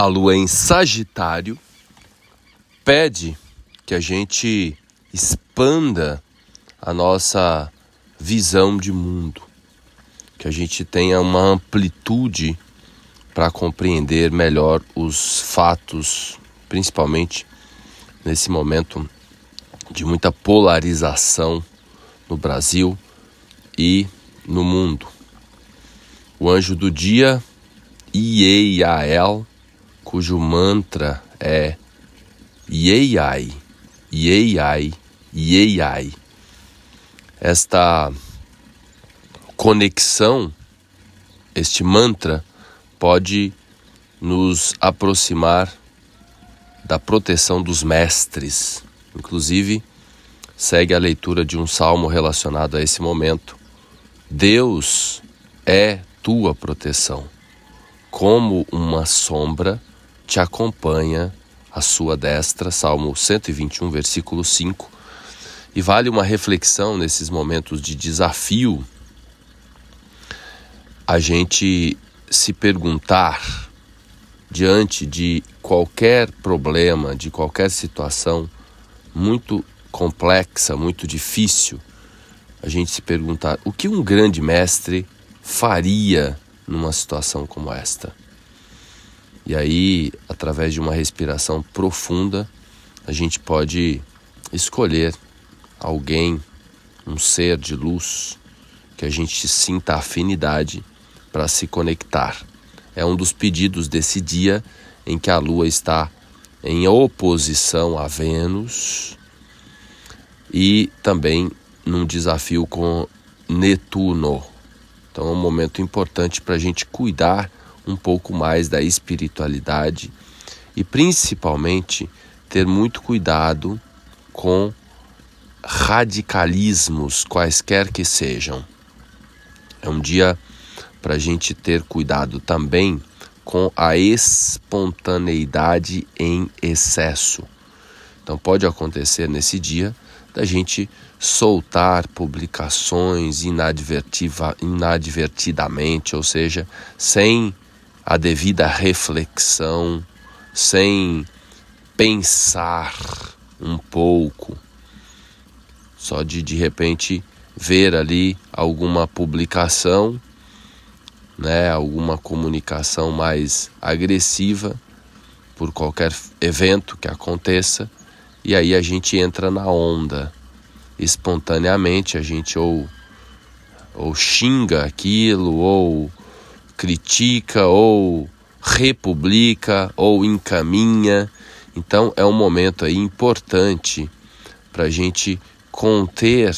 a lua em Sagitário pede que a gente expanda a nossa visão de mundo, que a gente tenha uma amplitude para compreender melhor os fatos, principalmente nesse momento de muita polarização no Brasil e no mundo. O anjo do dia, Ieiael, cujo mantra é Ieiai, Ieiai, Ieiai. Esta conexão, este mantra, pode nos aproximar da proteção dos mestres. Inclusive, segue a leitura de um salmo relacionado a esse momento. Deus é tua proteção. Como uma sombra te acompanha a sua destra, Salmo 121, versículo 5. E vale uma reflexão nesses momentos de desafio, a gente se perguntar diante de qualquer problema, de qualquer situação muito complexa, muito difícil, a gente se perguntar o que um grande mestre faria numa situação como esta. E aí, através de uma respiração profunda, a gente pode escolher alguém, um ser de luz, que a gente sinta afinidade para se conectar. É um dos pedidos desse dia em que a Lua está em oposição a Vênus e também num desafio com Netuno. Então é um momento importante para a gente cuidar um pouco mais da espiritualidade e principalmente ter muito cuidado com radicalismos, quaisquer que sejam. É um dia para a gente ter cuidado também com a espontaneidade em excesso. Então pode acontecer nesse dia da gente soltar publicações inadvertidamente, ou seja, sem a devida reflexão, sem pensar um pouco, só de de repente ver ali alguma publicação, né, alguma comunicação mais agressiva por qualquer evento que aconteça e aí a gente entra na onda. Espontaneamente a gente ou, ou xinga aquilo, ou critica, ou republica, ou encaminha. Então é um momento aí importante para a gente conter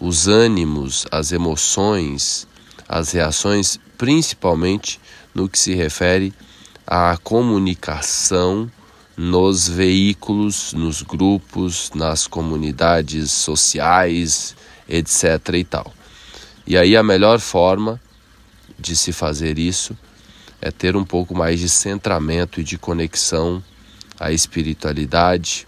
os ânimos, as emoções, as reações, principalmente no que se refere à comunicação nos veículos, nos grupos, nas comunidades sociais, etc. e tal. E aí a melhor forma de se fazer isso é ter um pouco mais de centramento e de conexão à espiritualidade,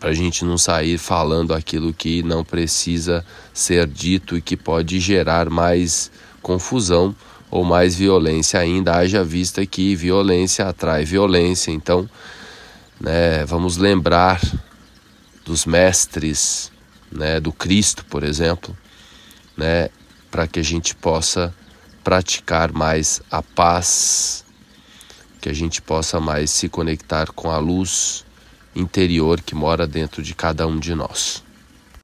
para a gente não sair falando aquilo que não precisa ser dito e que pode gerar mais confusão ou mais violência ainda, haja vista que violência atrai violência. Então, né? Vamos lembrar dos mestres, né? Do Cristo, por exemplo, né? Para que a gente possa praticar mais a paz, que a gente possa mais se conectar com a luz interior que mora dentro de cada um de nós.